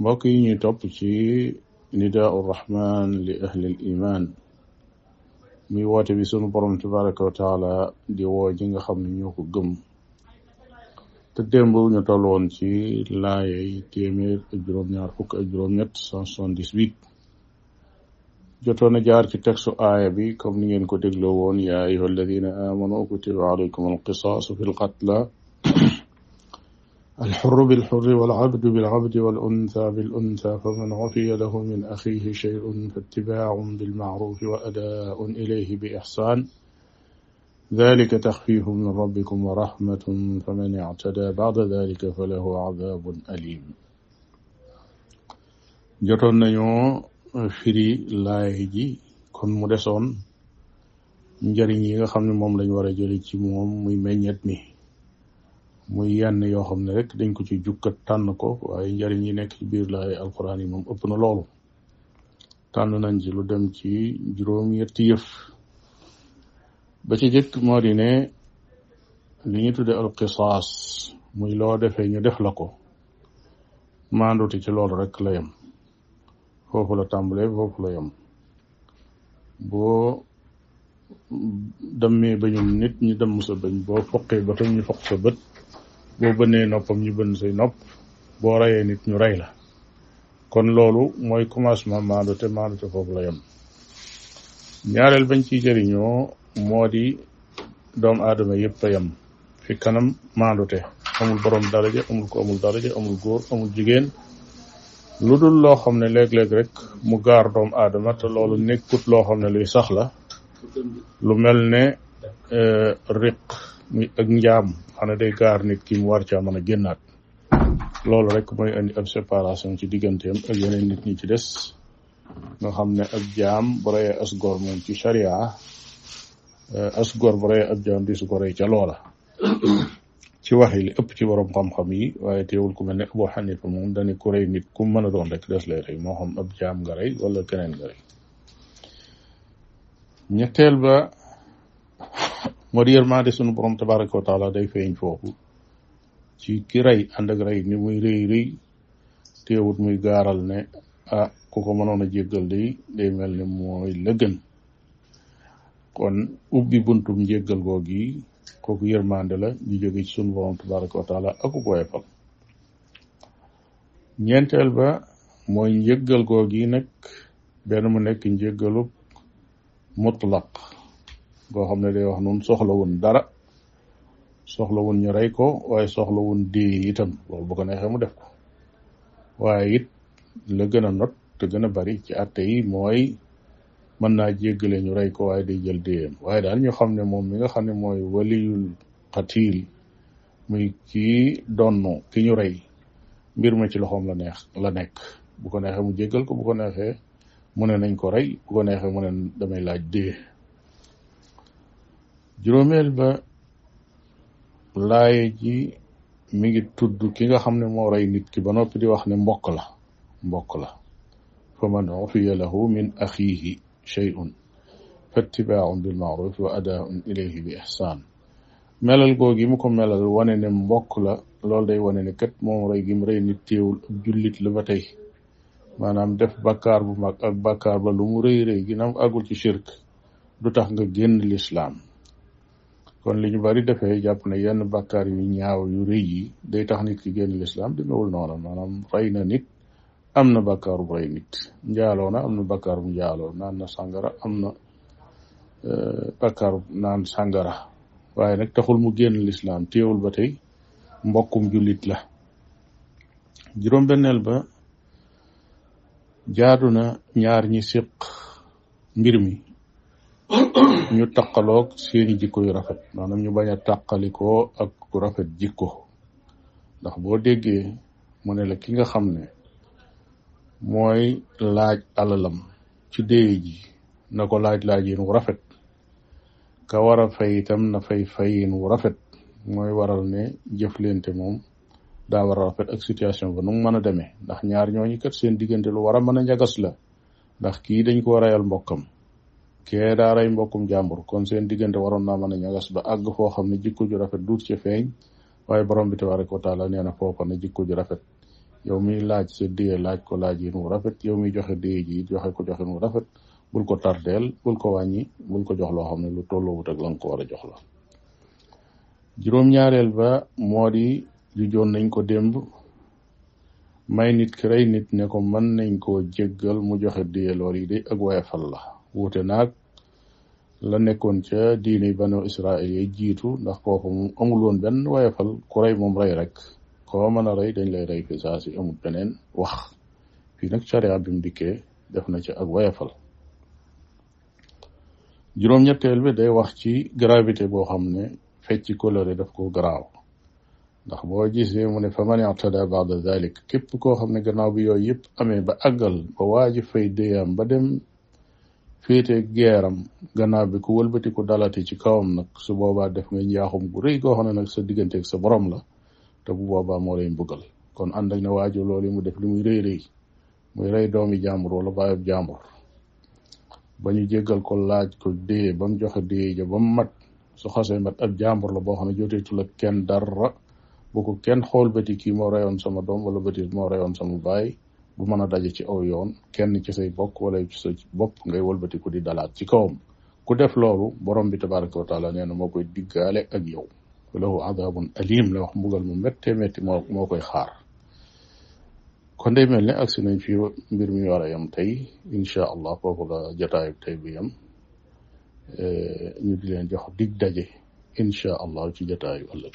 mbokk yi ñuy topp ci nidaau rahman li ahli l iman muy woote bi sunu borom tabaraka wa taala di woo ji nga xam ne ñoo ko gëm te démb ñu toll woon ci laayay téeméer ak juróom-ñaar fukk ak juróom-ñett cent soixante-dix-huit jotoon a jaar ci textu aaya bi comme ni ngeen ko dégloo woon yaa ayuha alladina amanu kutiba alaykum alqisaasu fi lqatla الحر بالحر والعبد بالعبد والأنثى بالأنثى فمن عفي له من أخيه شيء فاتباع بالمعروف وأداء إليه بإحسان ذلك تخفيف من ربكم ورحمة فمن اعتدى بعد ذلك فله عذاب أليم جرنا يوم فري laay كن مدسون njëriñ yi nga xam ne moom lañ war a jële ci moom muy meññet mi muy yenn yoo xam ne rek dañ ko ci jukkat tànn ko waaye njëriñ yi nekk ci biir laay alquran yi moom ëpp na loolu tànn nañ ci lu dem ci juróom yetti yëf ba ci jëkk moo di ne li ñu tudde alqisaas muy loo defee ñu def la ko maanduti ci loolu rek la yem foofu la tàmbalee foofu la yem boo dammee bañum nit ñu damm sa bañ boo foqee bëtam ñu foq sa bët boo bënnee noppam ñu bënn say nopp boo rayee nit ñu rey la kon loolu mooy commencement maandu te maandu te foofu la yem ñaareel bañ ciy jëriñoo moo di doomu aadama yëpp a yem fi kanam maandute amul borom daraja amul ko amul daraja amul góor amul jigéen lu dul loo xam ne léeg-léeg rek mu gaar doomu aadama te loolu nekkut loo xam ne luy sax la lu mel ne euh, riq muy ak njaam xana day gaar nit ki mu war caa mën a génnaat loolu rek mooy indi ab séparation ci digganteem ak yeneen nit ñi ci des nga xam ne ab jaam bu reyee as gor moom ci sharia as gor bu reyee ab jaam di su ko rey ca loola ci wax yi li ëpp ci borom xam-xam yi waaye teewul ku mel ne Abu Xanifa moom dañu ko rey nit ku mën a doon rek des lay rey moo xam ab jaam nga rey wala keneen nga rey ñetteel ba moo di yërmande sunu borom tabaraka wa taala day feeñ foofu ci ki rey ànd ak rey ni muy rëy rëy teewut muy gaaral ne ah ku ko mënoon a jéggal day day mel ne mooy la gën kon ubbi buntum njéggal goog yi kooku yërmande la ñu jóge ci sunu borom tabaraka wa taala aku ko yefal ñeenteel ba mooy njéggal goog yi nag benn mu nekk njéggalub mutlaq goo xam ne day wax noonu soxlawun dara soxla wun ñu rey ko waaye soxla wun di itam loolu bu ko neexee mu def ko waaye it la gën a not te gën a bari ci atte yi mooy mën naa jéggale ñu rey ko waaye day jël déyam waaye daal ñu xam ne moom mi nga xam ne mooy waliyul xatiil muy kii donn ki ñu rey mbir ma ci loxoom la neex la nekk bu ko neexee mu jéggal ko bu ko neexee mu ne nañ ko rey bu ko neexee mu ne damay laaj dee juróomeel ba laaye ji mi ngi tudd ki nga xam ne moo rey nit ki ba noppi di wax ne mbokk la mbokk la fa man ufiya lahu min axiihi shay'un fattibaaun bil maaruf wa adaaun ilayhi bi ihsaan melal googi mu ko melal wane ne mbokk la loolu day wane ne kat moom rey gi mu rey nit teewul ab jullit la ba tey maanaam def bakkaar bu mag ak bakkaar ba lu mu rëy rëy ginnaaw àggul ci shirk du tax nga génn lislaam kon li ñu bari defee jàpp ne yenn bàkkaar yu ñaaw yu rëy yi day tax nit ki génn lislaam demewul noonu maanaam rey na nit am na bàkkaaru rey nit njaaloo na am na bàkkaaru njaaloo naan na sàngara am na euh, bàkkaaru naan sàngara waaye nag taxul mu génn lislaam téewul ba tey mbokkum jullit la juróom-benneel ba jaadu na ñaar ñi siq mbir mi ñu taqaloog seeni jikko yu rafet maanaam ñu bañ a tàqalikoo ak ku rafet jikko ndax boo déggee mu ne la ki nga xam ne mooy laaj alalam ci déy ji na ko laaj laaj yéen wu rafet ka war a fay itam na fay fayin wu rafet mooy waral ne jëflante moom daa war a rafet ak situation ba nu mu mën a demee ndax ñaar ñooñu kat seen diggante lu war a mën a ñagas la ndax kii dañ ko rayal mbokkam kee daa ray mbokkum jàmbur kon seen diggante waroon naa mën a ñagas ba àgg foo xam ne jikko ju rafet duut ci feeñ waaye borom bi tabaraka wa taala nee na foofa na jikko ju rafet yow mi laaj sa diye laaj ko laaj yi nu rafet yow mi joxe diye ji joxe ko joxe nu rafet bul ko tardeel bul ko wàññi bul ko jox loo xam ne lu tolloowut ak la nga ko war a jox la juróom-ñaareel ba moo di ju joon nañ ko démb may nit ki rey nit ne ko mën nañ koo jéggal mu joxe diye lool yi de ak wayafal la wuute naag la nekkoon ca diine banu Israël yi jiitu ndax kooku moom amul woon benn wayafal ku rey moom rey rek koo mën a rey dañ lay rey fi saa si amul beneen wax fii nag charia bi mu dikkee def na ci ak wayafal juróom-ñetteel bi day wax ci gravité boo xam ne fecc coloré daf ko garaaw ndax boo gisee mu ne fa man i'tada ba'da zalik képp koo xam ne gannaaw bi yooyu yëpp amee ba àggal ba waaji fay déyaam ba dem féete geeram gannaaw bi ku wëlbatiku dalati ci kawam nag su boobaa def nga njaaxum gu rëy goo xam ne nag sa digganteeg sa borom la te bu boobaa moo lay mbugal kon ànd ak ne waaju loolu mu def li muy rëy rëy muy rey doomi jàmbur wala baayub jàmbur ba ñu jéggal ko laaj ko dee ba mu joxe dee ja ba mu mat su xasee mat ab jàmbur la boo xam ne joteetu la kenn dara bu ko kenn xool bëti kii moo reyoon sama doom wala bëti moo reyoon sama baay bu mën a daje ci aw yoon kenn ci say bokk wala ci sa bopp ngay walbati ku di dalaat ci kawam ku def loolu borom bi tabaraka wa taala nee na moo koy diggaale ak yow lahu adabun alim la wax mbugal mu méttee métti moo moo koy xaar kon day mel ne agsi nañ fi mbir mi war a yem tey incha allah foofu la jotaayu tey bi yem eh, ñu di leen jox dig daje incha allah ci jotaayu ëllëg